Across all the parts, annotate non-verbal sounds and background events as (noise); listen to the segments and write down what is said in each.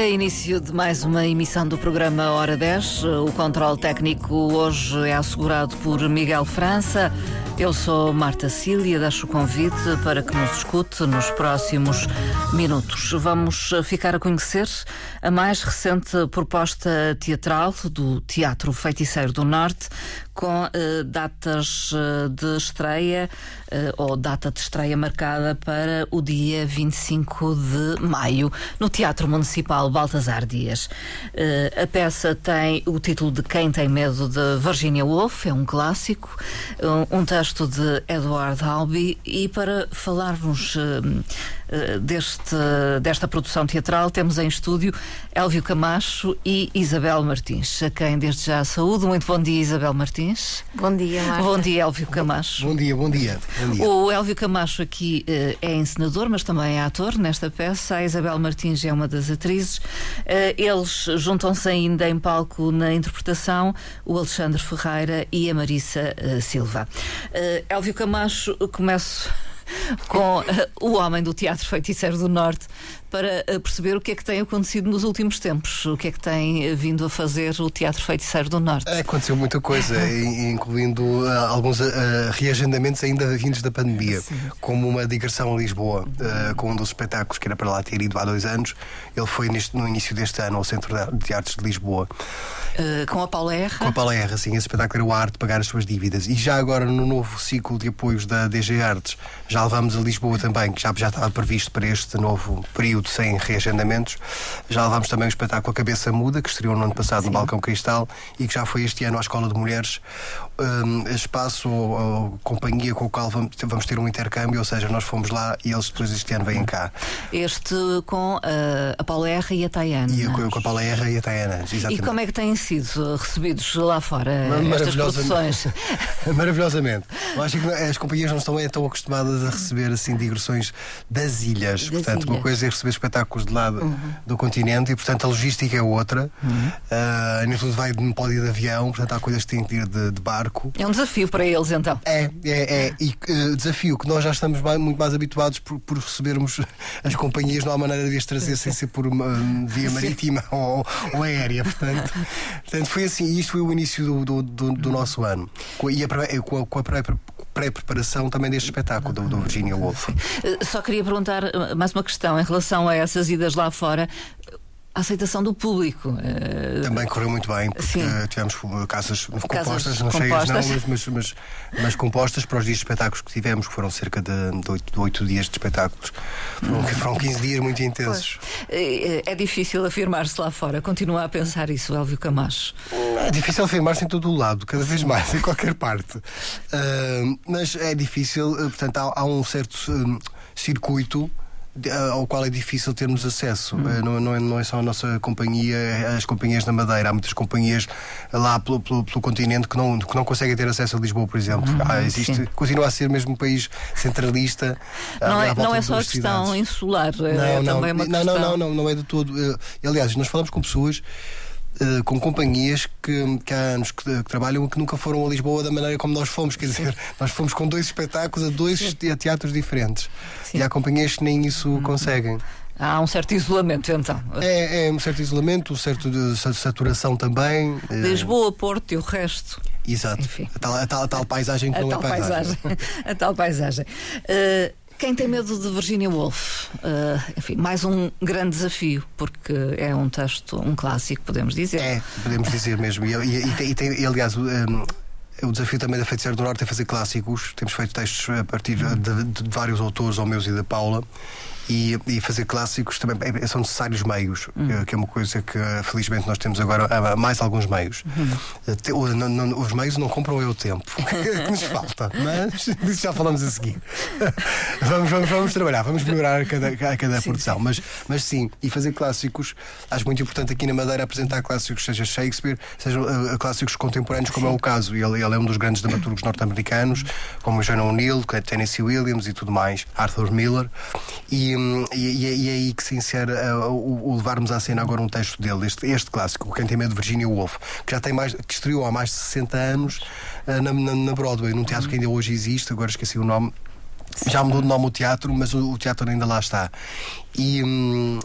dia, início de mais uma emissão do programa Hora 10. O controle técnico hoje é assegurado por Miguel França. Eu sou Marta Cília, deixo o convite para que nos escute nos próximos minutos. Vamos ficar a conhecer a mais recente proposta teatral do Teatro Feiticeiro do Norte, com eh, datas eh, de estreia eh, ou data de estreia marcada para o dia 25 de maio, no Teatro Municipal Baltasar Dias. A peça tem o título de Quem Tem Medo de Virginia Woolf, é um clássico, um, um texto de Edward Albee, e para falarmos deste, desta produção teatral temos em estúdio Elvio Camacho e Isabel Martins, a quem desde já saúdo. Muito bom dia, Isabel Martins. Bom dia, Marta. Bom dia, Elvio Camacho. Bom dia, bom dia. Bom dia. O Elvio Camacho aqui eh, é encenador, mas também é ator nesta peça. A Isabel Martins é uma das atrizes. Eh, eles juntam-se ainda em palco na interpretação o Alexandre Ferreira e a Marissa eh, Silva. Eh, Elvio Camacho, começo com eh, o homem do Teatro Feiticeiro do Norte para eh, perceber o que é que tem acontecido nos últimos tempos, o que é que tem eh, vindo a fazer o Teatro Feiticeiro do Norte. Aconteceu muita coisa, (laughs) in- incluindo ah, alguns reagendamentos ainda vindos da pandemia, como uma digressão a Lisboa, com um dos espetáculos que era para lá ter ido há dois anos. Ele foi neste- no início deste ano ao Centro de Artes de Lisboa. Com a Paula Erra. Com a Paula R, assim, esse espetáculo era o arte de pagar as suas dívidas. E já agora, no novo ciclo de apoios da DG Artes, já levamos a Lisboa também, que já, já estava previsto para este novo período sem reagendamentos. Já levamos também o espetáculo A Cabeça Muda, que estreou no ano passado no Balcão Cristal e que já foi este ano à Escola de Mulheres. Um, espaço ou, ou companhia com o qual vamos, vamos ter um intercâmbio, ou seja, nós fomos lá e eles depois este ano vêm cá. Este com eh, a Paula Erra e a Tayana. E com, com a Paula R e a Tayana, E exatamente. como é que têm sido recebidos lá fora estas produções? (laughs) Maravilhosamente. Eu acho que as companhias não estão é, tão acostumadas a receber assim digressões das ilhas. Das portanto, uma ilhas. coisa é receber espetáculos de lado do continente e, portanto, a logística é outra. Ah, nem tudo vai, não pode ir de avião, portanto, há coisas que têm que ir de, de barco. É um desafio para eles então. É, é, é. E eh, desafio que nós já estamos muito mais habituados por, por recebermos (laughs) as companhias, não há maneira de as trazer sem ser por uma via marítima ou, ou aérea. Portanto, portanto, foi assim. E isto foi o início do, do, do- do nosso ano. E a pré- com a, com a pré- pré-preparação também deste espetáculo do, do Virginia Woolf. Eh, Só queria perguntar eh, mais uma questão em relação a essas idas lá fora. A aceitação do público. eh, Também correu muito bem, porque Sim. tivemos eh, casas compostas, não compostas. cheias não, mas, mas, mas, mas compostas para os dias de espetáculos que tivemos, que foram cerca de, oito, dias de espetáculos. Foram, foram 15 dias muito intensos. eh, É difícil afirmar-se lá fora. Continua a pensar isso, Elvio Camacho. É difícil afirmar-se em todo o lado, cada vez mais, em qualquer parte. Ah, mas é difícil, portanto, há, há um certo hum, circuito. Ah, Ao qual é difícil termos acesso. Ah, Não, não é, não é só a nossa companhia, é as companhias na Madeira. Há muitas companhias lá pelo, pelo, pelo continente que não, que não conseguem ter acesso a Lisboa, por exemplo. Ah, existe, sim. continua a ser mesmo um país centralista. Não é, não é só a questão cidades. insular. é Não, não, também uma não, questão. não, não, não, não é de todo. Eh, aliás, nós falamos com pessoas eh, com companhias que, que há anos que, que trabalham e que nunca foram a Lisboa da maneira como nós fomos. Quer dizer, (laughs) nós fomos com dois espetáculos a dois te- teatros diferentes. Sim. E há companhias que nem isso conseguem. Há um certo isolamento então. É, é um certo isolamento, um certo de sa- saturação também. eh, Lisboa, Porto e o resto. Exato. Enfim. A tal, a, tal, a tal paisagem que A não tal é paisagem. paisagem. (laughs) A tal paisagem. Uh, quem tem medo de Virginia Woolf? Uh, enfim, mais um grande desafio, porque é um texto, um clássico, podemos dizer. É, podemos dizer mesmo. E, e- e tem- e aliás, um, o desafio também da Feiticeira do Norte é fazer clássicos. Temos feito textos a partir de, de- de vários autores, ao meus e da Paula. E, e fazer clássicos também são necessários meios, eh, que é uma coisa que eh, felizmente nós temos agora ah, mais alguns meios. Eh, não- não- os meios não compram é o tempo (laughs) que nos falta, mas (laughs) disso já falamos a seguir. (laughs) vamos, vamos, vamos trabalhar, vamos melhorar a cada, a cada produção. Mas, mas sim, e fazer clássicos, acho muito importante aqui na Madeira apresentar clássicos, seja Shakespeare, seja uh, clássicos contemporâneos, como é o caso. E Ele, ele é um dos grandes dramaturgos norte-americanos, como o John O'Neill, que é Tennessee Williams e tudo mais, Arthur Miller. E, hum, e, e- e é aí que se insere uh, o, levarmos à cena agora um texto dele, este, este clássico, Quem Tem Medo Virginia Woolf, que já tem mais, que estreou há mais de 60 anos uh, na, na, na Broadway, num teatro que ainda hoje existe, agora esqueci o nome. Já mudou de nome o teatro, mas o, o teatro ainda lá está. E, hum,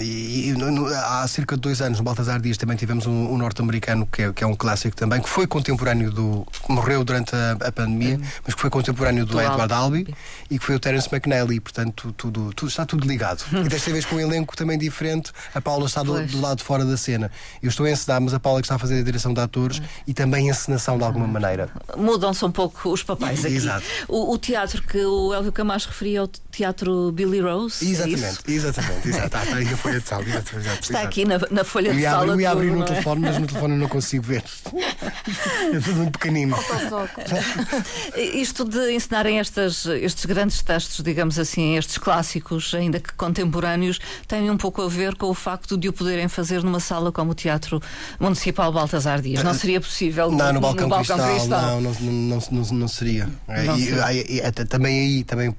E, e há cerca de dois anos, no Baltasar Dias, também tivemos um, um norte-americano que é, que é, um clássico também, que foi contemporâneo do. morreu durante a, a pandemia, uhum. mas que foi contemporâneo do, do Edward Albee, e que foi o Terence McNally. Portanto, tudo, tudo, está tudo ligado. (laughs) e desta vez com um elenco também diferente, a Paula está do, do, lado de fora da cena. Eu estou a encenar, mas a Paula que está a fazer a direção de atores uhum. e também a encenação de alguma maneira. Mudam-se um pouco os papéis aqui. Exato. O, o teatro que o Elvio Camacho referia o teatro Billy Rose. Exatamente, é exatamente, exato. Está, (laughs) está aí a folha de sal. Exato, exato, está aqui na, na folha de sal. Eu ia abrir no é? telefone, mas no telefone eu não consigo ver. É tudo muito pequenino. (laughs) Isto de ensinarem estas, estes grandes textos, digamos assim, estes clássicos, ainda que contemporâneos, tem um pouco a ver com o facto de o poderem fazer numa sala como o Teatro Municipal Baltasar Dias. Não seria possível não, no, no Balcão, no Balcão Cristal, Cristal. Não, não, não, não, não seria. Não e, seria. E, e, também aí também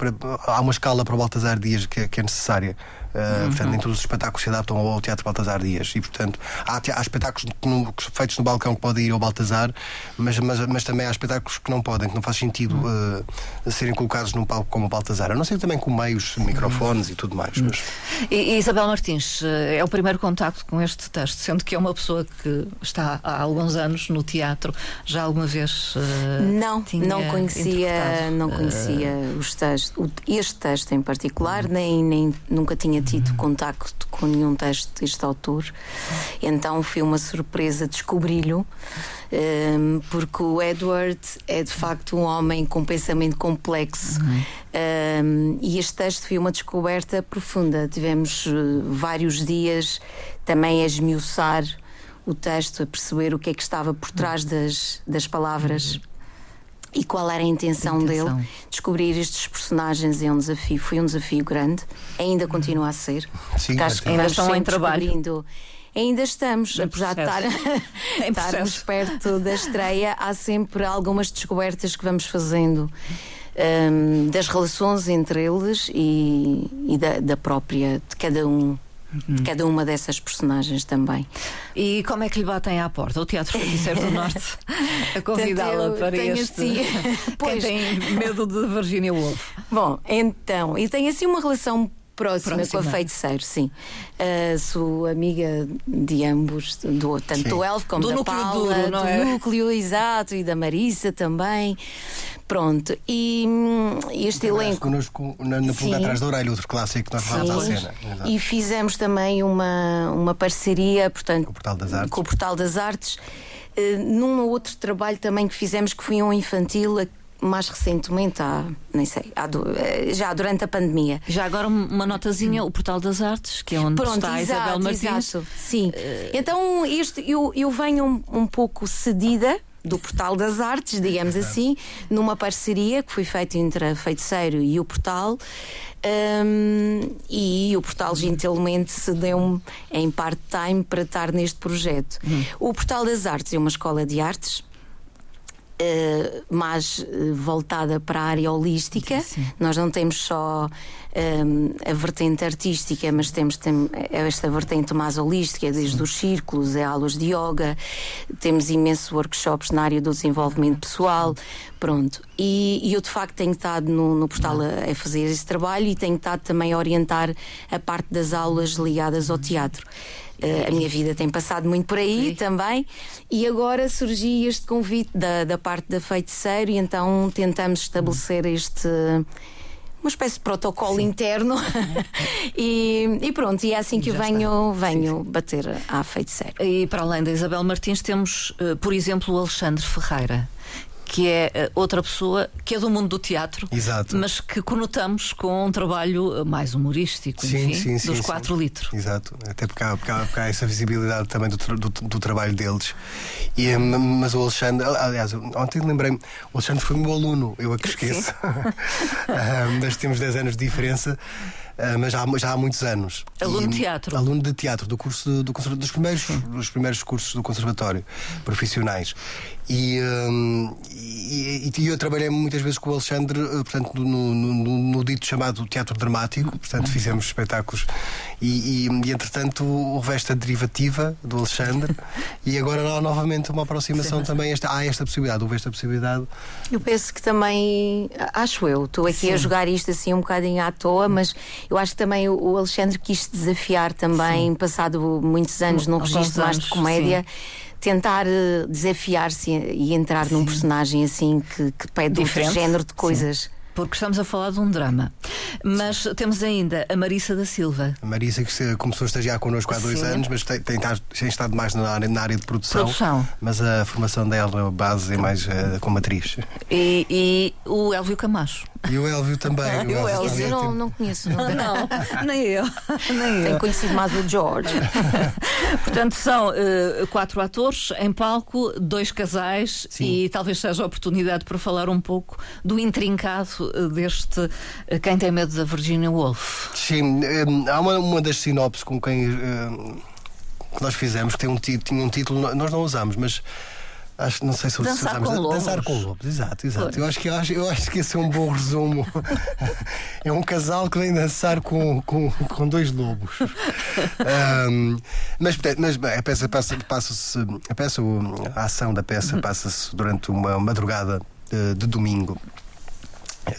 há uma escala para o Baltasar Dias que, que é necessária. Uh, uhum. Portanto, nem todos os espetáculos se adaptam ao Teatro Baltasar Dias. E, portanto, há, há espetáculos no, feitos no balcão que podem ir ao Baltasar, mas, mas, mas também há espetáculos que não podem, que não faz sentido uh, serem colocados num palco como o Baltasar. A não ser também com meios, microfones e tudo mais. Mas... E, e, Isabel Martins, eh, é o primeiro contacto com este texto, sendo que é uma pessoa que está há alguns anos no teatro, já alguma vez. Uh, não, não conhecia, não conhecia uh... os textos, este texto em particular, nem, nem nunca tinha tido contacto com nenhum texto deste autor, então foi uma surpresa descobri-lo, um, porque o Edward é de facto um homem com pensamento complexo. Uhum. Um, e este texto foi uma descoberta profunda. Tivemos uh, vários dias também a esmiuçar o texto, a perceber o que é que estava por trás das, das palavras. E qual era a intenção, a intenção, dele. Descobrir estes personagens é um desafio, foi um desafio grande, ainda continua a ser. Sim, acho que ainda estão em trabalho. Ainda estamos, apesar de estar, (laughs) estarmos perto da estreia, há sempre algumas descobertas que vamos fazendo. Um, das relações entre eles e, e da, da própria de cada um de cada uma dessas personagens também. E como é que lhe batem à porta? O Teatro Feiticeiro do Norte (laughs) a convidá-la para este. Assim, (laughs) pois. Quem tem medo de Virginia Woolf? Bom, então, e tem assim uma relação próxima, próxima. com a feiticeiro, sim. Uh, sou amiga de ambos, do, tanto sim. do Elfo como do da núcleo Paula, duro, do é? núcleo, exato, e da Marissa também. Pronto, e hum, este elenco. connosco na, na pulga atrás da orelha, outro clássico que nós falámos à cena. Exato. E fizemos também uma, uma parceria, portanto, com o Portal das Artes. Com o Portal das Artes. Uh, num outro trabalho também que fizemos que foi um infantil mais recentemente, há, nem sei, há, eh, já durante a pandemia. Já agora uma notazinha, o Portal das Artes, que é onde Pronto, está a exato, Isabel Martins. Exato, sim. Uh... Então, este, eu, eu venho um, um pouco cedida do Portal das Artes, digamos assim, numa parceria que foi feita entre a Feiticeiro e o Portal. Um, e o Portal gentilmente cedeu-me em part-time para estar neste projeto. Hum. O Portal das Artes é uma escola de artes uh, mais uh, voltada para a área holística. Sim. Nós não temos só um, a vertente artística, mas temos tem, esta vertente mais holística, desde Sim. os círculos, a aulas de yoga, temos imensos workshops na área do desenvolvimento pessoal. Pronto. E, e eu de facto tenho estado no, no portal a, a, fazer esse trabalho e tenho estado também a orientar a parte das aulas ligadas ao teatro. Uh, a minha vida tem passado muito por aí Sim. também. E agora surgiu este convite da, da parte da feiticeiro, e então tentamos estabelecer este uma espécie de protocolo sim. interno (laughs) e, e, pronto, e é assim que eu venho, venho sim, sim. bater à feiticeira. E para além da Isabel Martins, temos, uh, por exemplo, o Alexandre Ferreira que é eh, outra pessoa que é do mundo do teatro, Exato. mas que conotamos com um trabalho eh, mais humorístico, sim, enfim, sim, sim, dos 4 litros. Exato, até porque há, porque há, porque há essa visibilidade também do, do, do, trabalho deles. E, eh, mas o Alexandre, aliás, ontem lembrei-me, o Alexandre foi meu aluno, eu a que esqueço. (laughs) mas temos 10 anos de diferença. Uh, mas já, já há muitos anos. Aluno de teatro? Aluno de teatro, do curso do, do dos, primeiros, dos primeiros cursos do Conservatório, profissionais. E, um, e, e, eu trabalhei muitas vezes com o Alexandre, eh, portanto, no, no, no, dito chamado teatro dramático, portanto, fizemos espetáculos. E, e, e entretanto, o resto a derivativa do Alexandre. e agora há novamente uma aproximação Sim. também. Esta, há esta possibilidade, houve esta possibilidade. Eu penso que também, acho eu, estou aqui Sim. a jogar isto assim um bocadinho à toa, mas Eu acho que também o, o Alexandre quis desafiar também, Sim. passado muitos anos num registro mais de comédia. Sim tentar uh, desafiar-se e, entrar Sim. num personagem assim que, que pede Diferente. outro género de coisas. Sim porque estamos a falar de um drama. Mas temos ainda a Marissa da Silva. A Marissa que começou a estagiar connosco há dois Sim. anos, mas tem, tem, tem, estado mais na área, na área de produção. produção. Mas a formação dela, a base, é mais uh, como atriz. E, e o Elvio Camacho. E o Elvio também. o Elvio Elvio também. eu não, não conheço. Não, (laughs) não, nem eu. (laughs) Nem Tenho conhecido mais o George. (laughs) Portanto, são uh, quatro atores em palco, dois casais Sim. e talvez seja a oportunidade para falar um pouco do intrincado deste uh, Quem Tem Medo da Virginia Woolf. Sim, um, há uma, uma das sinopses com quem uh, que nós fizemos que tem um, tinha um título, nós não usamos, mas Acho, não sei se Dançar com lobos. Dançar com lobos, exato, exato. Eu acho, que, eu, acho, eu acho que esse é um bom resumo. (laughs) é um casal que vem dançar com, com, com dois lobos. (laughs) um, mas, mas a peça passa-se. Passa a, peça, a ação da peça passa-se durante uma madrugada de, de domingo.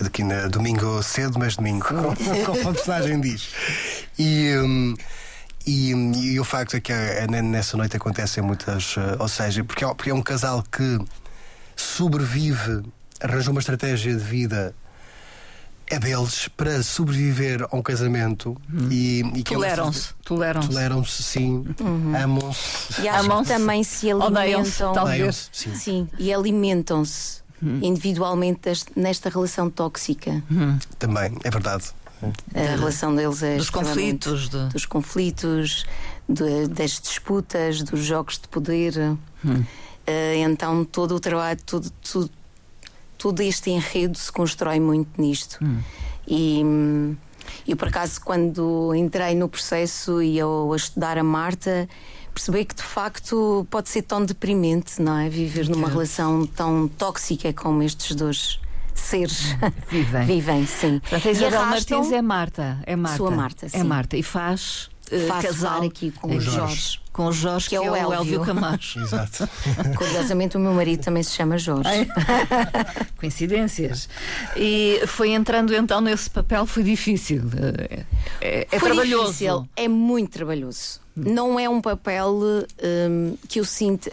Daqui na, domingo cedo, mas domingo, como, como a personagem diz. E. Um, e, e, o facto é que nessa noite acontecem muitas. Eh, ou seja, porque é, porque é um casal que sobrevive, arranjou uma estratégia de vida é deles para sobreviver a um casamento hum. e, e toleram-se, toleram-se, toleram-se, sim, uhum. amam-se e amam também se alimentam, talvez, sim. sim, e alimentam-se hum. individualmente nesta relação tóxica. Hum. Também é verdade. A relação deles é dos conflitos, de... dos conflitos, de, das disputas, dos jogos de poder. Hum. Uh, então todo o trabalho, todo, todo, todo, este enredo se constrói muito nisto. Hum. E eu por acaso quando entrei no processo e eu a estudar a Marta percebi que de facto pode ser tão deprimente, não é? Viver numa relação tão tóxica como estes dois seres (laughs) vivem. vivem, sim. Portanto, a Isabel. Martins é Marta. É Marta. Sua Marta, é sim. É Marta. E faz uh, casal aqui com o Jorge. Jorge. Com o Jorge, que, é que é, o Elvio Camacho. (laughs) Exato. (laughs) Curiosamente, o meu marido também se chama Jorge. Coincidências. E foi entrando então nesse papel, foi difícil. É, é, é foi trabalhoso. Difícil. É muito trabalhoso não é um papel um, que eu sinto.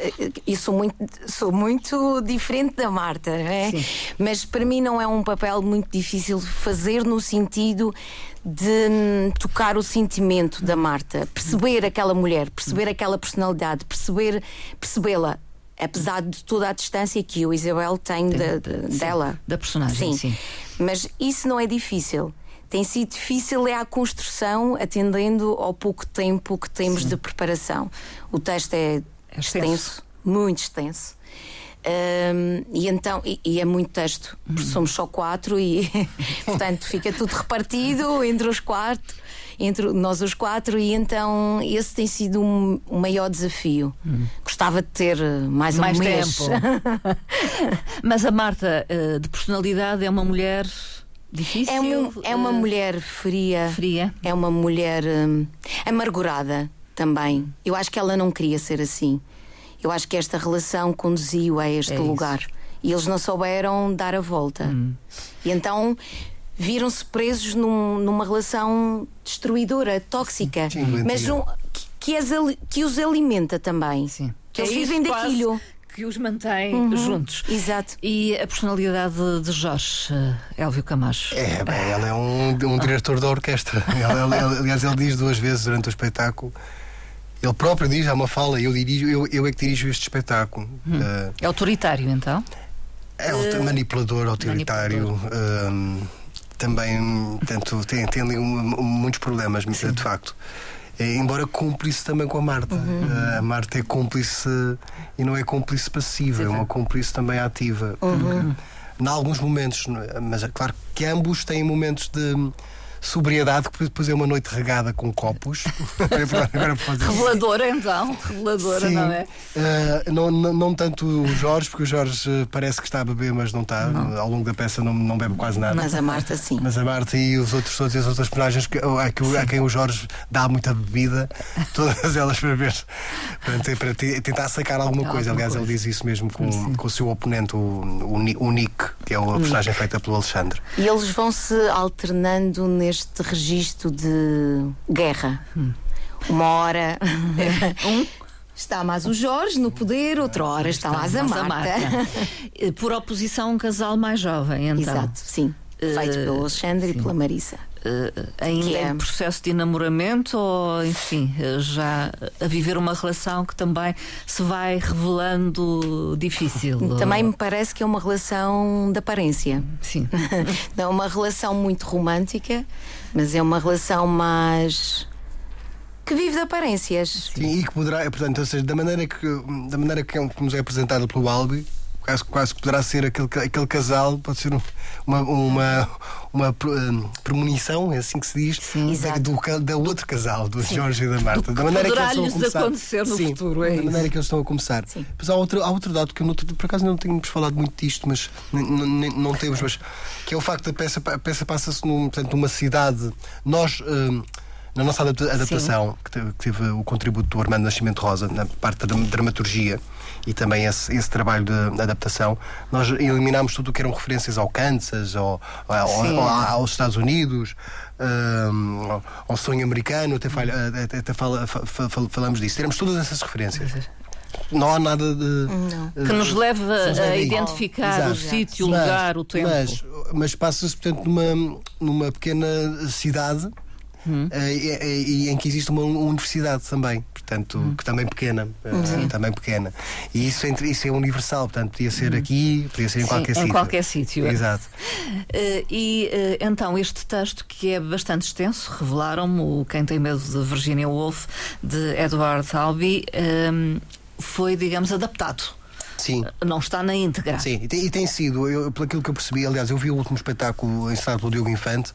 Eu sou muito, sou muito diferente da Marta, não é? Sim. Mas para mim não é um papel muito difícil de fazer no sentido de hum, tocar o sentimento da Marta, perceber aquela mulher, perceber aquela personalidade, perceber percebê-la apesar de toda a distância que o Isabel tem, de, de, dela. Da personagem, sim. sim. Mas isso não é difícil tem sido difícil é a construção, atendendo ao pouco tempo que temos Sim. de preparação. O texto é, é extenso, extenso muito extenso. Um, e então e, e, é muito texto, porque somos só quatro e (laughs) portanto fica tudo repartido entre os quatro, entre nós os quatro, e então esse tem sido um, um maior desafio. Hum. Gostava de ter mais, mais um mês. tempo. (laughs) Mas a Marta, eh, de personalidade, é uma mulher Difícil. É, um, é uma uh, mulher fria. Fria. É uma mulher um, amargurada também. Eu acho que ela não queria ser assim. Eu acho que esta relação conduziu a este é lugar. Isso. E eles não souberam dar a volta. Hum. E então viram-se presos num, numa relação destruidora, tóxica, Sim, mas um, que, que, as, que, os alimenta também. Sim. Que é eles vivem daquilo que os mantém uhum, juntos. Exato. E a personalidade de Jorge uh, Elvio Camacho? É, bem, ele é um, um diretor da orquestra. ele, ele, aliás, ele diz duas vezes durante o espetáculo. Ele próprio diz, há uma fala, eu, dirijo, eu, eu é que dirijo este espetáculo. Hum. Uh, é autoritário, então? É uh, manipulador, autoritário. Manipulador. Ehm, também tanto, tem, tem ali um, muitos problemas, Sim. de facto. É, embora cúmplice também com a Marta. Uhum. Uh, a Marta é cúmplice e não é cúmplice passiva, é uma cúmplice também ativa. Uhum. Em alguns momentos, mas é claro que ambos têm momentos de sobriedade, que depois é uma noite regada com copos. (laughs) Agora Reveladora, então. Reveladora, Sim. não é? Uh, não, não, não, tanto o Jorge, porque o Jorge uh, parece que está a beber, mas não está. Não. Ao longo da peça não, não bebe quase nada. Mas a Marta, sim. Mas a Marta e os outros todos, as outras personagens que, a, que, a quem o Jorge dá muita bebida, (laughs) todas elas para ver, para, para tentar sacar alguma coisa. Aliás, ele diz isso mesmo com, com o seu oponente, o, o, o Nick, que é a personagem feita pelo Alexandre. E eles vão se alternando neste neste registro de guerra. Uma hora (laughs) um está mais o Jorge no poder, outra hora está, mais a Marta. Eh, (laughs) Por oposição, um casal mais jovem, então. Exato, sim. Feito pelo Alexandre e pela Marissa. Eh, ainda é- em processo de enamoramento ou, enfim, eh, já a viver uma relação que também se vai revelando difícil? (laughs) Também me parece que é uma relação de aparência. Sim. (laughs) Não é uma relação muito romântica, mas é uma relação mais. que vive de aparências. Sim, e que poderá, portanto, ou seja, da maneira que, da maneira que, que nos é apresentado pelo Albi, quase, quase que poderá ser aquele, aquele casal, pode ser um- uma, uma, uma hum, premonição, é assim que se diz, da, exato. do, ca- da outro casal, do Jorge e da Marta. Da maneira que eles estão a começar. acontecer no Sim, futuro, é Da isso. maneira que eles estão a começar. Sim. Mas há outro, há outro dado que eu, por acaso, não tínhamos falado muito disto, mas não temos, mas que é o facto da peça, a peça passa-se num, portanto, numa cidade. Nós. hum, na nossa adapta- adaptação, que teve, que teve o contributo do Armando Nascimento Rosa, na parte da dramaturgia e também esse, esse trabalho de, adaptação, nós eliminámos tudo o que eram referências ao Kansas, ao, ao- Sim. ao- aos Estados Unidos, hum, ao, sonho americano, até, falha- até- até fala- fa- fa- fa- falamos disso. Temos todas essas referências. Não há nada de. Que nos Sim, a identificar Exato. o sítio, o lugar, o tempo. Mas, mas passa-se, portanto, numa, numa pequena cidade Hum. eh, e, e- e em que existe uma universidade também, portanto, Hum. que também pequena, eh, também pequena. E isso, isso é universal, portanto, podia ser aqui, podia ser em Hum. Sim, qualquer em sítio. qualquer sítio. Exato. Eh, e eh, então este texto que é bastante extenso, revelaram-me o Quem Tem Medo de Virginia Woolf, de Edward Albee, ehm, foi, digamos, adaptado. Sim. Não está na íntegra. Sim, e tem, e tem sido, eu, pelo aquilo que eu percebi, aliás, eu vi o último espetáculo ensinado pelo Diogo Infante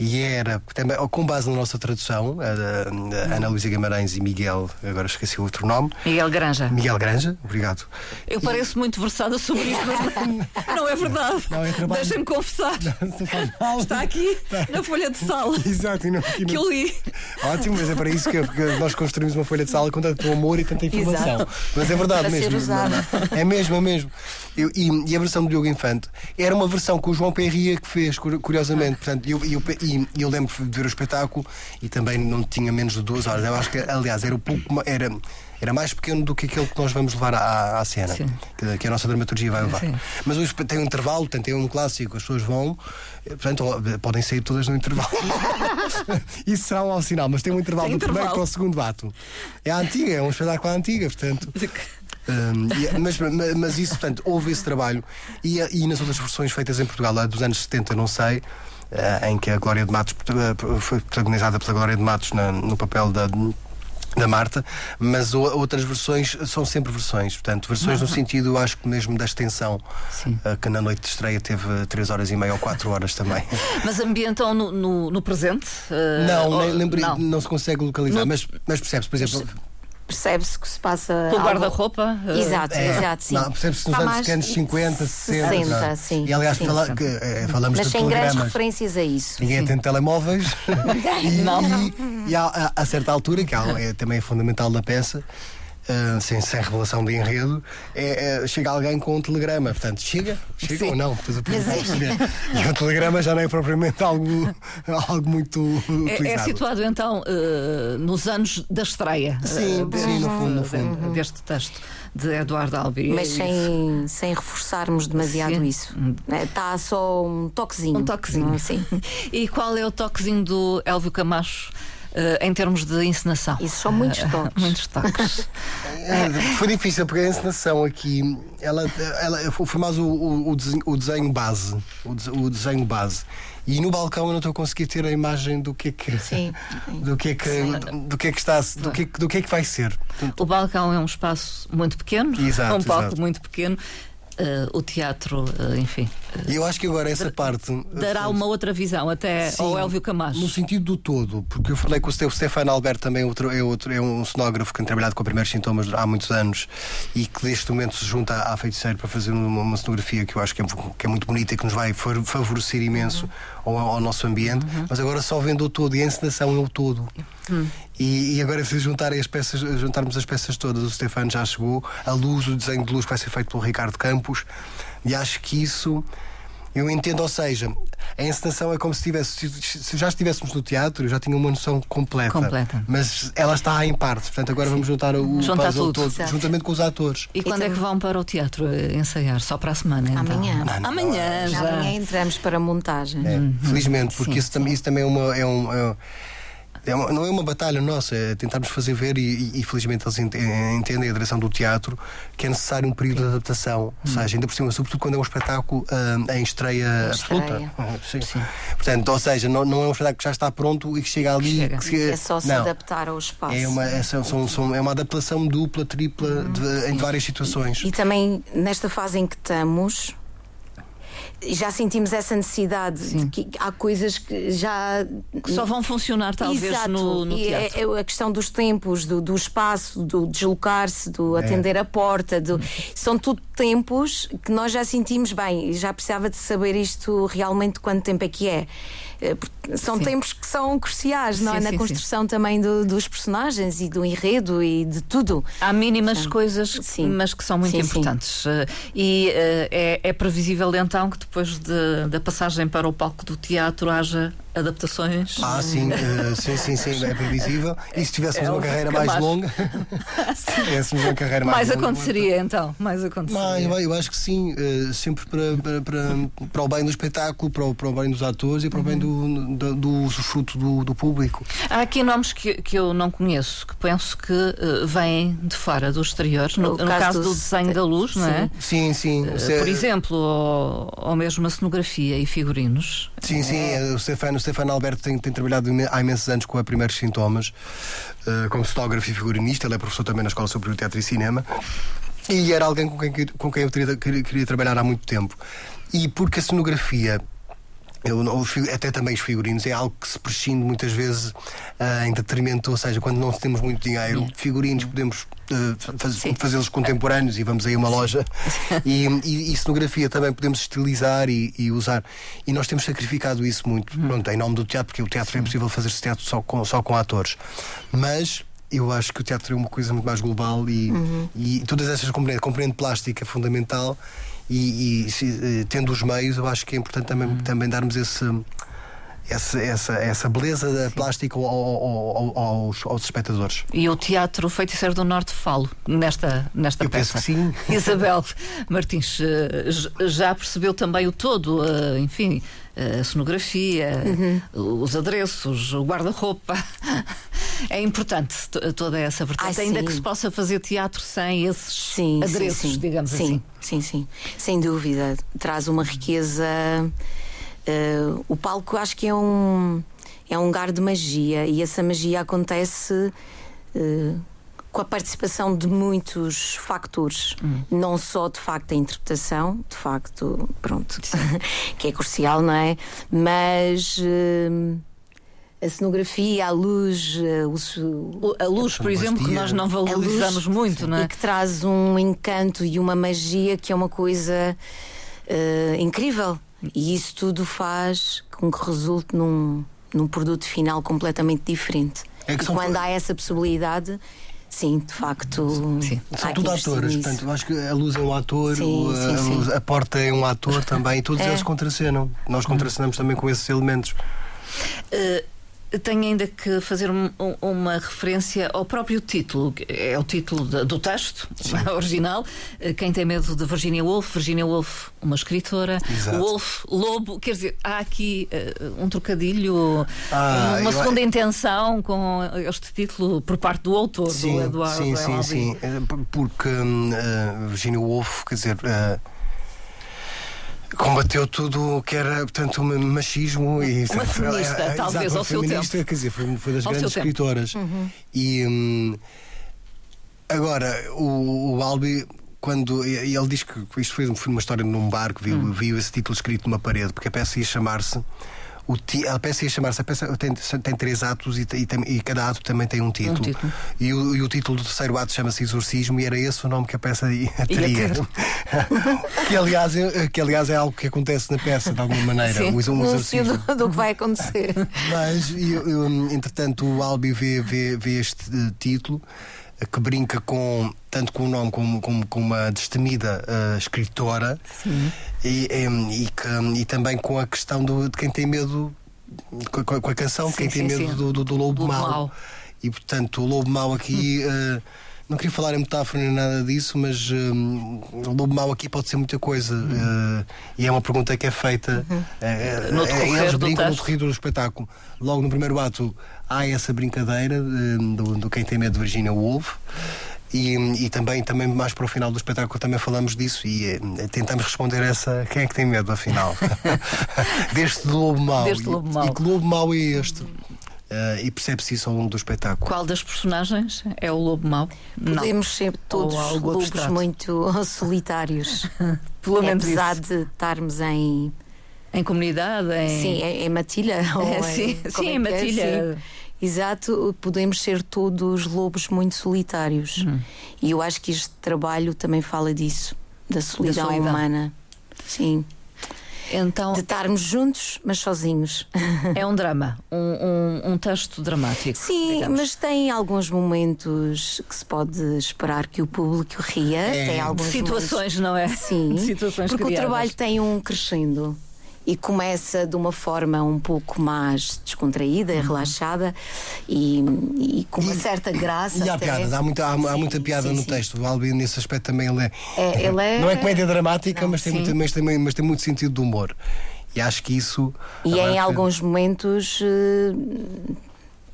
e era, também, com base na nossa tradução, a, a Ana Luísa Guimarães e Miguel, agora esqueci o outro nome, Miguel Granja. Miguel Granja, obrigado. Eu pareço muito versada sobre isso, mas não, não é verdade. Não, é trabalho- Deixem-me confessar. Está aqui na folha de sala Exato, e não, e que não- eu li. Ótimo, mas é para isso que, que nós construímos uma folha de sala com tanto amor e tanta informação. Exato. Mas é verdade Para ser mesmo. usada. É mesmo, é mesmo. Eu- e, e a versão do Diogo Infante era uma versão que o João Perria que fez, cur- curiosamente. Portanto, eu, eu, e eu lembro de ver o espetáculo e também não tinha menos de duas horas. Eu acho que, aliás, era um pouco. Era, era mais pequeno do que aquele que nós vamos levar à, à cena, que, que a nossa dramaturgia vai levar. Sim. Mas hoje tem um intervalo, portanto, é um clássico, as pessoas vão, eh, portanto, ó, podem sair todas no intervalo. (laughs) Isso será um sinal, mas tem um intervalo Tem do primeiro intervalo. para o segundo ato. É a antiga, é um espetáculo à antiga, portanto. (laughs) Hum, e- mas, mas, isso, portanto, houve esse trabalho e, e nas outras versões feitas em Portugal, lá dos anos 70, não sei, eh, em que a Glória de Matos eh, foi protagonizada pela Glória de Matos na- no papel da. Da Marta, mas outras versões são sempre versões, portanto, versões no sentido, acho que mesmo da extensão, eh, que na noite de estreia teve 3 horas e meia ou 4 horas também. (laughs) Mas ambientam no, no, no presente? Eh, Não, ou- nem, lembrei, não. não. se consegue localizar, No- mas, mas percebe-se, por exemplo, Percebe-se que se passa. Pelo algo- guarda-roupa? Exato, É, exato, sim. Não, percebe-se nos Está anos, mais anos 50, 60. 60, não. sim, E aliás, sim. fala- que, eh, falamos Mas de sem grandes referências a isso. Ninguém tem telemóveis. e, (laughs) Não. e, e há, a, a certa altura, que há- é também fundamental na peça, ah, sem, sem revelação de enredo, é, é, chega alguém com um telegrama. Portanto, chega? Chega Sim. ou não? Mas posso é- perceber. E o telegrama já não é propriamente algo, algo muito É, é utilizado. situado então eh, nos anos da estreia Sim, eh, deste, sim, no fundo, no fundo. de- deste texto de Eduardo Albi. Mas sem, sem reforçarmos demasiado Sim. isso. Está só um toquezinho. Um toquezinho. Não, Sim. (laughs) E qual é o toquezinho do Elvio Camacho em termos de encenação? Isso são muitos toques. (laughs) Muitos toques. É, Foi difícil porque a encenação aqui ela, ela foi mais o, o, o desenho, o desenho base. O, de- o desenho base. E no balcão eu não estou a conseguir ter a imagem do que é que, Sim. (laughs) do que, é que, do que, é que está do que, é que- do que é que vai ser. O balcão é um espaço muito pequeno, Exato, um palco exato. muito pequeno. Eh, o teatro, eh, enfim, E eu acho que agora essa parte dará uma outra visão até Sim, ao Elvio Camacho. No sentido do todo, porque eu falei com o Ste- o Stefano Alberto também, outro, é, outro, é um cenógrafo que tem trabalhado com primeiros sintomas há muitos anos e que neste momento se junta à, feiticeira para fazer uma, uma cenografia que eu acho que é, que é muito bonita e que nos vai fa- favorecer imenso ao, ao nosso ambiente, mas agora só vendo o todo e a encenação é o todo. E, e agora se juntarem as peças, juntarmos as peças todas, o Stefano já chegou, a luz, o desenho de luz que vai ser feito pelo Ricardo Campos, e acho que isso Eu entendo, ou seja, a encenação é como se, tivesse, se já estivéssemos no teatro, eu já tinha uma noção completa. Completa. Mas ela está em parte, portanto agora vamos juntar o Juntar puzzle tudo. todo, juntamente com os atores. E quando é que vão para o teatro eh, ensaiar? Só para a semana, então? Amanhã. Amanhã já. Amanhã entramos para a montagem. É, felizmente, porque Sim, isso, também, isso também é uma. É um, é, é uma- não é uma batalha nossa, é tentarmos fazer ver e, e, e felizmente eles ent- entendem a direção do teatro que é necessário um período de adaptação, ou seja, ainda por cima, sobretudo quando é um espetáculo ah, em estreia absoluta. Ah, Sim. Portanto, ou seja, não, não é um espetáculo que já está pronto e que chega ali. Chega. que se- É só se não. adaptar ao espaço. É uma, é, são- são- são- é uma adaptação dupla, tripla de- em várias situações. E também nesta fase em que estamos, já sentimos essa necessidade de que há coisas que já. Que só vão funcionar, talvez, Exato. no, no e é- teatro. é a questão dos tempos, do, do espaço, do deslocar-se, do É. atender a porta. do- São tudo tempos que nós já sentimos bem. e Já precisava de saber isto realmente quanto tempo é que é. Eh, São Sim. tempos que são cruciais não é? Sim, na sim, construção também do- dos personagens e do enredo e de tudo. Há mínimas coisas, Sim. mas que são muito importantes. Eh, E eh, é, é previsível então que depois de- da passagem para o palco do teatro haja adaptações. Ah, sim, eh, sim, sim, sim, é previsível. E se tivéssemos É uma carreira mais mais- longa, (laughs) se tivéssemos uma carreira mais, mais longa. aconteceria então, mais aconteceria. Não, eu, eu acho que sim, eh, sempre para, para, para, para o bem do espetáculo, para o, para o bem dos atores e para o bem Uhum. do, do, do usufruto do, do público. Há aqui nomes que, que eu não conheço, que penso que eh, vêm de fora do exterior, no, O no caso caso do desenho da luz, não é? Sim, sim. Por exemplo, ou, ou mesmo a cenografia e figurinos. Sim, sim, eh, o Stefano, o Stefano Alberto tem, tem trabalhado há imensos anos com a Primeiros Sintomas, eh, como fotógrafo e figurinista, ele é professor também na Escola Superior de Teatro e Cinema, e era alguém com quem, com quem eu queria, queria, queria trabalhar há muito tempo. E porque a cenografia eu, até também os figurinos é algo que se prescinde muitas vezes ah, em detrimento, ou seja, quando não temos muito dinheiro, figurinos podemos faz- Sim. fazê-los contemporâneos e vamos aí a uma loja. (laughs) E, e, e cenografia também podemos estilizar e, e usar. E nós temos sacrificado isso muito pronto, em nome do teatro, porque o teatro é impossível fazer-se teatro só com, só com atores. Mas eu acho que o teatro é uma coisa muito mais global e, e todas essas componentes, componente plástica é fundamental e, e se, eh, tendo os meios, eu acho que é importante também, também darmos esse, essa, essa, essa beleza da plástica ao- ao- ao- aos, aos espectadores. E o Teatro Feiticeiro do Norte falo nesta, nesta Eu peça. que sim. (laughs) Isabel Martins eh, já percebeu também o todo, eh, enfim, a cenografia, Uhum. os adereços, o guarda-roupa. (laughs) É importante to- toda essa vertente, Ai, ainda sim. que se possa fazer teatro sem esses Sim, adereços, sim, sim. digamos sim, assim. Sim, sim, sem dúvida. Traz uma riqueza. eh, o palco acho que é um é um lugar de magia e essa magia acontece eh, com a participação de muitos factores, Hum. não só de facto a interpretação, de facto, pronto, (laughs) que é crucial, não é? Mas eh, a cenografia, a luz, eh, os- O- A luz, por exemplo, que nós não a luz valorizamos muito, não é? e que traz um encanto e uma magia que é uma coisa eh, incrível. E isso tudo faz com que resulte num, num produto final completamente diferente. É que e quando há essa possibilidade, sim, de facto. Sim. São tudo atores, portanto, eu acho que a luz é um ator, Sim, a, sim, luz- a porta é um ator também, e todos É. eles contracenam. Nós contracenamos também com esses elementos. Eh, tenho ainda que fazer um- um- uma referência ao próprio título, é o título do texto (laughs) original. Eh, Quem tem medo de Virginia Woolf, Virginia Woolf, uma escritora, Exato. Woolf, lobo, quer dizer, há aqui eh, um trocadilho, Ah, uma eu- segunda intenção com este título por parte do autor, do Sim, Eduardo sim, sim, sim. Eh, Porque eh, Virginia Woolf, quer dizer. eh, Combateu tudo o que era, portanto, um machismo e Uma feminista, Eh, eh, talvez, exato, ao seu feminista, tempo. Quer dizer, foi, foi das Ao grandes escritoras. E hum, agora, o, o Albi, quando ele diz que isto foi, foi uma história num bar que viu, Hum. viu esse título escrito numa parede, porque a peça ia chamar-se. O ti, a peça ia chamar-se. A peça tem, tem três atos e, e tem- e cada ato também tem um título. título. E, o, e o título do terceiro ato chama-se Exorcismo e era esse o nome que a peça ia, teria. ter. (laughs) que, aliás, é, que aliás é algo que acontece na peça de alguma maneira. Sim. O, um exorcismo. do, do que vai acontecer. Mas, eu- eu, entretanto, o Albi vê, vê, vê este eh, título que brinca com tanto com o nome como com, com uma destemida uh, escritora e, e, e, que, e, também com a questão do, de quem tem medo com, com a canção sim, quem sim, tem medo do, do, do, lobo, lobo mau. mau. E portanto o lobo mau aqui hum. uh, não queria falar em metáfora nem nada disso, mas um, o lobo mau aqui pode ser muita coisa. Uhum. Uh, e é uma pergunta que é feita. Uhum. Uh, no é, eles brincam no terrível do espetáculo. Logo no primeiro ato há essa brincadeira uh, do, do, Quem Tem Medo de Virginia Woolf. E, e, também, também mais para o final do espetáculo também falamos disso e tentamos responder essa quem é que tem medo afinal (laughs) deste lobo mau deste lobo mau e, e que lobo mau é este Uh, e percebe-se isso ao longo do espetáculo. Qual das personagens é o lobo mau? Podemos Não. ser todos lobos abstrato. muito (laughs) solitários. (laughs) Pelo menos Apesar isso. de estarmos em. Em comunidade? Em... Sim, em, em matilha. (laughs) É, sim, sim é em é? matilha. É? Exato, podemos ser todos lobos muito solitários. Hum. E eu acho que este trabalho também fala disso, da solidão, da solidão. humana. Sim. Então, de estarmos juntos, mas sozinhos. (laughs) É um drama, um, um, um texto dramático. Sim, digamos. mas tem alguns momentos que se pode esperar que o público ria. É. Tem alguns situações, momentos... não é? Sim, (laughs) situações porque criadas. o trabalho tem um crescendo e começa de uma forma um pouco mais descontraída, uhum. relaxada e, e, com uma e, certa graça. E há até. piadas, há muita, há, sim, há muita piada sim, no sim. texto. O Albino, nesse aspecto, também ele é. é, ele é... Não é comédia dramática, não, mas, tem muito, mas, tem, mas tem muito sentido de humor. E acho que isso. E em alguns momentos.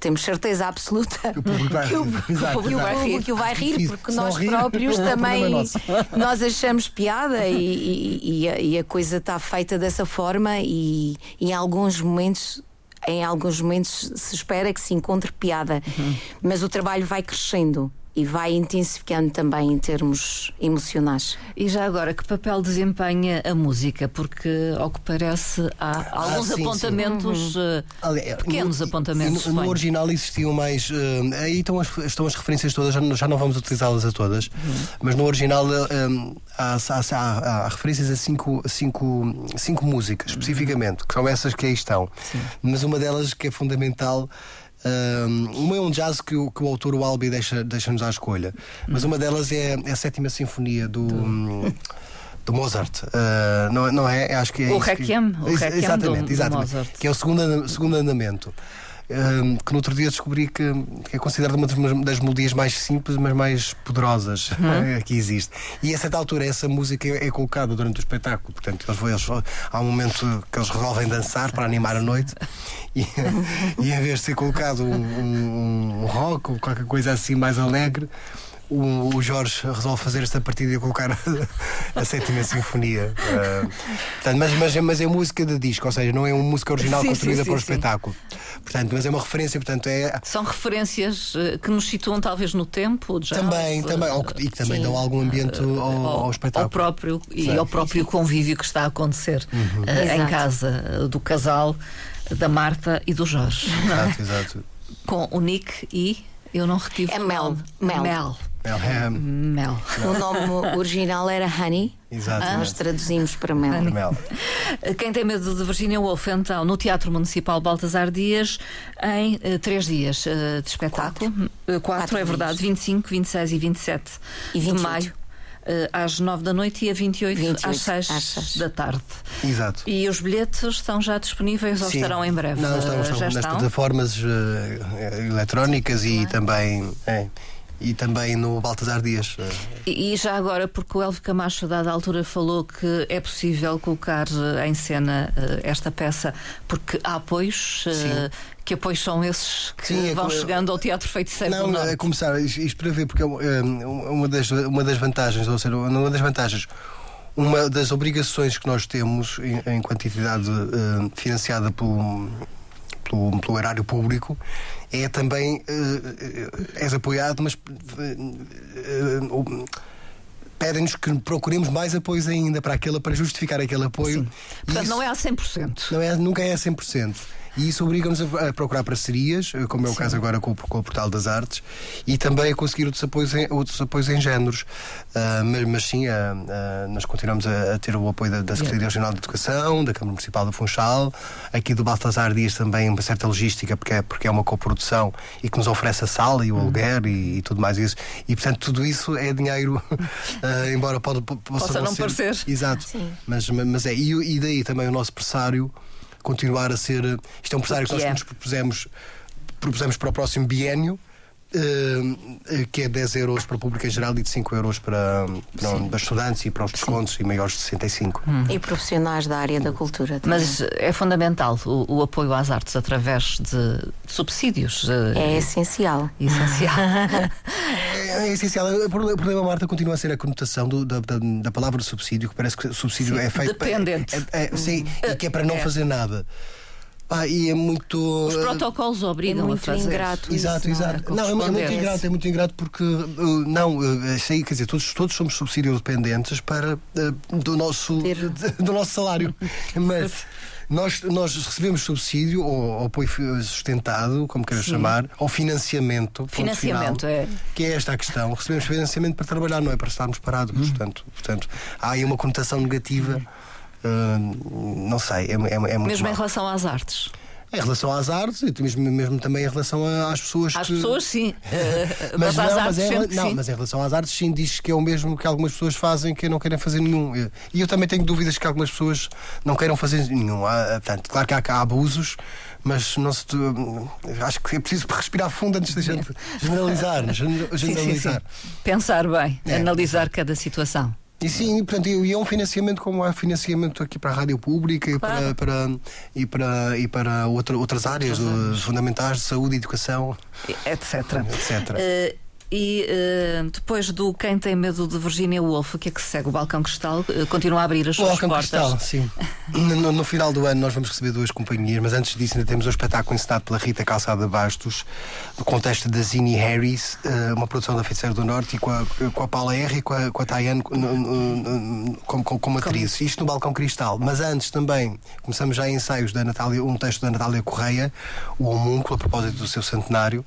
Temos certeza absoluta que o público vai, (laughs) que o, exato, público, vai rir, que vai rir porque nós rir, próprios também (laughs) nós achamos piada e, e, e, a, e, a, coisa está feita dessa forma e, em alguns momentos em alguns momentos se espera que se encontre piada, uhum. mas o trabalho vai crescendo e vai intensificando também em termos emocionais. E já agora, que papel desempenha a música? Porque, ao que parece, há ah, alguns sim, apontamentos, sim. Uhum. Uh, pequenos no, apontamentos. No, no, original existiam mais. Uh, aí estão as, estão as referências todas, já, já não vamos utilizá-las a todas, uhum. mas no original uh, há, há, há, há, referências a cinco, cinco, cinco músicas, uhum. especificamente, que são essas que aí estão. Sim. Mas uma delas que é fundamental. Um, uma é um jazz que o, que o autor, o Albi, deixa-nos deixa à escolha. Mas uma delas é, é a sétima sinfonia do. do Mozart, uh, não, não é? Acho que é o Requiem, que... o Requiem exatamente, do, exatamente, do que é o segundo, segundo andamento que no outro dia descobri que, que é considerada uma das melodias mais simples, mas mais poderosas uhum. que existe. E a certa altura, essa música é, é colocada durante o espetáculo. Portanto, eles, eles, há um momento que eles resolvem dançar para animar a noite, e, (laughs) e em vez de ser colocado um, um rock ou qualquer coisa assim mais alegre o, o, Jorge resolve fazer esta partida e colocar (laughs) a, sétima sinfonia. Uh, portanto, mas, mas, mas, é música de disco, ou seja, não é uma música original sim, construída sim, sim, para o espetáculo. Portanto, mas é uma referência, portanto, é. São referências eh, que nos situam talvez no tempo, já Também, também, ou, e que também dão algum ambiente ao, ao, ao espetáculo. Ao próprio, e ao próprio convívio que está a acontecer uhum. uh, em casa do casal, da Marta e do Jorge. Exato, exato. Com o Nick e. Eu não retive. É Mel. Mel. Mel. Melham. Mel. O nome original era Honey. Exato. Nós traduzimos para Mel. Mel. Quem tem medo de Virginia Woolf, então, no Teatro Municipal Baltasar Dias, em uh, três dias uh, de espetáculo. Quatro, uh, quatro, quatro é verdade. Dias. 25, 26 e 27 e de maio. Às 9 da noite e a 28, 28 às 6, às 6 da tarde. Exato. E os bilhetes estão já disponíveis ou estarão em breve? Não, estão, estão já nas estão? plataformas uh, eletrónicas e também. É e também no Baltasar Dias. E, e, já agora, porque o Elvio Camacho, a dada altura, falou que é possível colocar eh, em cena uh, esta peça porque há apoios. Uh, que apoios são esses que Sim, é vão chegando ao Teatro Feiticeiro Não, do é começar, isto para ver, porque é uma das, uma das vantagens, ou seja, uma das vantagens uma das obrigações que nós temos enquanto entidade uh, financiada pelo, pelo, pelo erário público é também uh, és apoiado, mas uh, pedem-nos que procuremos mais apoios ainda para aquele, para justificar aquele apoio. Sim. Portanto, isso, não é a 100%. Não é, nunca é a 100%. E isso obriga-nos a, procurar parcerias, como é o Sim. caso agora com, com, o Portal das Artes, e também a conseguir outros apoios em, outros apoios em géneros. Uh, mas, mas, sim, uh, uh, nós continuamos a, a, ter o apoio da, da Secretaria Regional de Educação, da Câmara Municipal do Funchal, aqui do Baltasar Dias também uma certa logística, porque é, porque é uma coprodução e que nos oferece a sala e o aluguer hum. e, e, tudo mais isso. E portanto, tudo isso é dinheiro, (laughs) embora pode, possa, possa não, ser, parecer. Exato. Mas, mas é. E, e daí também o nosso pressário continuar a ser. Isto é um pressário que, que nós é? nos propusemos, propusemos para o próximo biênio. Uh, que é 10 euros para o público em geral e de 5 euros para, para, para estudantes e para os descontos Sim. e maiores de 65. Hum. E profissionais da área da cultura. Também. Mas é fundamental o, o, apoio às artes através de, de subsídios. Eh, é essencial. Essencial. é, (laughs) é, essencial. O problema, Marta, continua a ser a conotação do, da, da, da, palavra subsídio, que parece que subsídio sim, é feito. Dependente. É, é, sim, e que é para não é. fazer nada. Ah, e é muito. Os protocolos obrigam é muito a fazer. ingrato. Exato, isso, exato. Não, é, não é, muito ingrato, é muito ingrato porque uh, não, uh, sei, quer dizer, todos, todos somos subsídio dependentes para uh, do nosso (laughs) do nosso salário. Mas nós, nós recebemos subsídio ou, apoio sustentado, como queiras chamar, ou financiamento. Financiamento, final, é. Que é esta a questão. Recebemos financiamento para trabalhar, não é para estarmos parados. Hum. Portanto, portanto, há aí uma conotação negativa. Hum Uh, não sei, é, é, é muito Mesmo mal. em relação às artes. Em relação às artes e mesmo, mesmo também em relação às pessoas. Às que... pessoas, sim. Uh, (laughs) mas, mas, não, mas, é, não mas em relação às artes, sim, diz que é o mesmo que algumas pessoas fazem que não querem fazer nenhum. E eu também tenho dúvidas que algumas pessoas não queiram fazer nenhum. Há, portanto, claro que há, há abusos, mas não se, acho que é preciso (laughs) respirar fundo antes de gente generalizar. (laughs) generalizar. Sim, sim, sim. Pensar bem, é, analisar cada situação. E sim, portanto, e é um financiamento como há financiamento aqui para a rádio pública claro. e, para, para, e para, e para outra, outras áreas fundamentais de saúde, educação, etc. etc. Uh, e uh, depois do Quem Tem Medo de Virginia Woolf, o que é que segue? O Balcão Cristal uh, continua a abrir as suas Balcão portas? Cristal, sim. (laughs) no, no, final do ano nós vamos receber duas companhias, mas antes disso ainda temos o um espetáculo encenado pela Rita Calçada Bastos, no contexto da Zini Harris, uh, uma produção da Feiticeira do Norte, e com a, com a Paula R e com a, com a Tayane como, como, como atriz. Isto no Balcão Cristal. Mas antes também começamos já ensaios da Natália, um texto da Natália Correia, o Homúnculo, a propósito do seu centenário,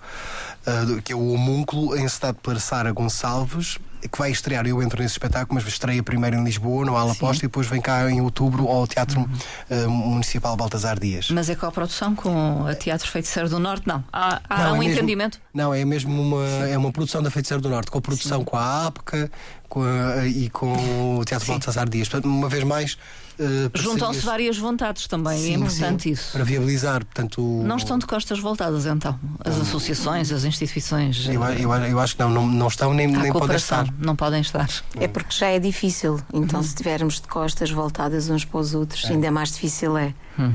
que é o Homúnculo em encenado pela Sara Gonçalves, que vai estrear. Eu entro nesse espetáculo, mas estreia primeiro em Lisboa, no Ala Posta, e depois vem cá em outubro ao Teatro uhum. uh, Municipal Baltasar Dias. Mas é com a produção com a Teatro Feiticeiro do Norte? Não. Há, há não, um é entendimento? Mesmo, não, é mesmo uma, é uma produção da Feiticeiro do Norte, com a produção Sim. com a APCA com a, e com o Teatro Sim. Baltasar Dias. Portanto, uma vez mais. Uh, Juntam-se várias vontades também, é sim, é importante sim, isso. Para viabilizar, portanto. Não estão de costas voltadas então, as associações, as instituições. Eu, eu, eu, acho que não, não, não estão nem, nem podem estar. Não podem estar. É porque já é difícil, então uhum. se tivermos de costas voltadas uns para os outros, é. ainda mais difícil é. Hum.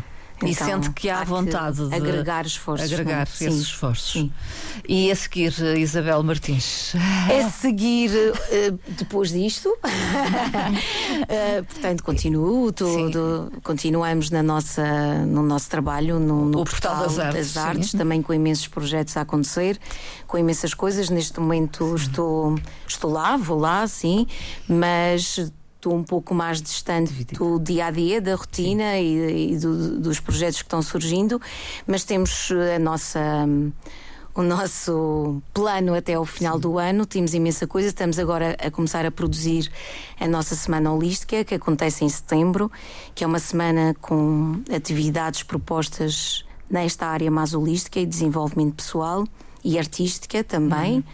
Então, e sente que há, há vontade de agregar esforços. Agregar sim. esses esforços. Sim. E a seguir, Isabel Martins. A seguir, uh, depois disto, uh, (laughs) portanto, continuo, tudo, continuamos na nossa, no nosso trabalho no, no o Portal, portal das Artes, das artes também com imensos projetos a acontecer, com imensas coisas. Neste momento estou, estou lá, vou lá, sim, mas estou um pouco mais distante do dia a dia, da rotina e, e do, dos projetos que estão surgindo, mas temos a nossa o nosso plano até ao final Sim. do ano. Temos imensa coisa. Estamos agora a começar a produzir a nossa Semana Holística, que acontece em setembro, que é uma semana com atividades propostas nesta área mais holística e desenvolvimento pessoal e artística também.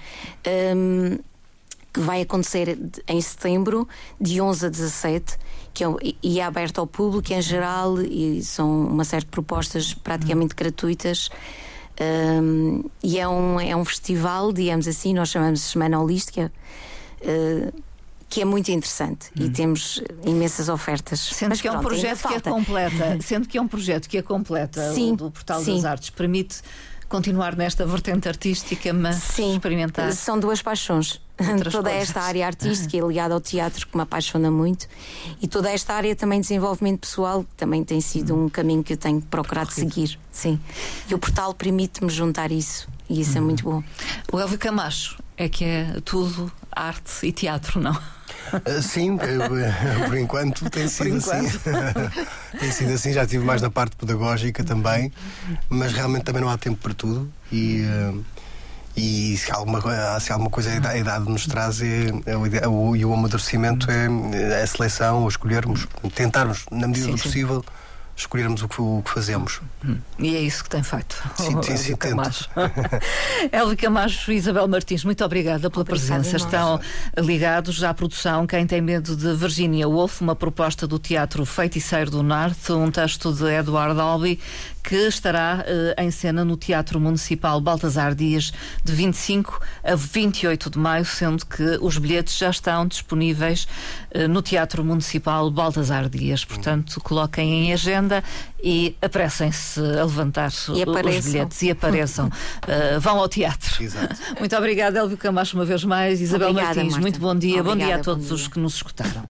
Uhum. Um, que vai acontecer em setembro, de 11 a 17, que é, e é aberto ao público em geral e são uma série de propostas praticamente gratuitas. Um, e é um, é um festival, digamos assim, nós chamamos de Semana Holística. Uh, que é muito interessante hum. e temos imensas ofertas. Sendo Mas que é um projeto que é completa, (laughs) sendo que é um projeto que é completa sim, o do Portal sim. das Artes, permite continuar nesta vertente artística, mas Sim, experimentar. São duas paixões. Toda coisas. esta área artística ligada ao teatro que me apaixona muito e toda esta área também de desenvolvimento pessoal também tem sido um caminho que eu tenho procurado seguir. Sim. E o portal permite-me juntar isso e isso é muito bom. O Elvio Camacho é que é tudo arte e teatro, não? Uh, sim, uh, por enquanto tem sido assim. (laughs) tem sido assim, já estive mais na parte pedagógica também, mas realmente também não há tempo para tudo e. Uh, e se alguma, se alguma coisa a idade nos traz é, é o, e o amadurecimento é, é a seleção, ou escolhermos, tentarmos, na medida sim, do possível, sim escolhermos o que, o que fazemos. Hum. E é isso que tem feito. Sim, sim, (laughs) sim Camacho. Elvio Camacho e Isabel Martins, muito obrigada pela Obrigada presença. Estão ligados à produção Quem Tem Medo de Virginia Woolf, uma proposta do Teatro Feiticeiro do Norte, um texto de Eduardo Albi, que estará uh, em cena no Teatro Municipal Baltasar Dias de 25 a 28 de maio, sendo que os bilhetes já estão disponíveis uh, no Teatro Municipal Baltasar Dias. Portanto, coloquem em agenda e apressem-se a levantar e os bilhetes e apareçam. uh, (laughs) vão ao teatro. Exato. Muito obrigada, Elvio Camacho, uma vez mais. Isabel Obrigada, Martins, Marta. muito bom dia. Obrigada, bom dia a todos os que nos escutaram.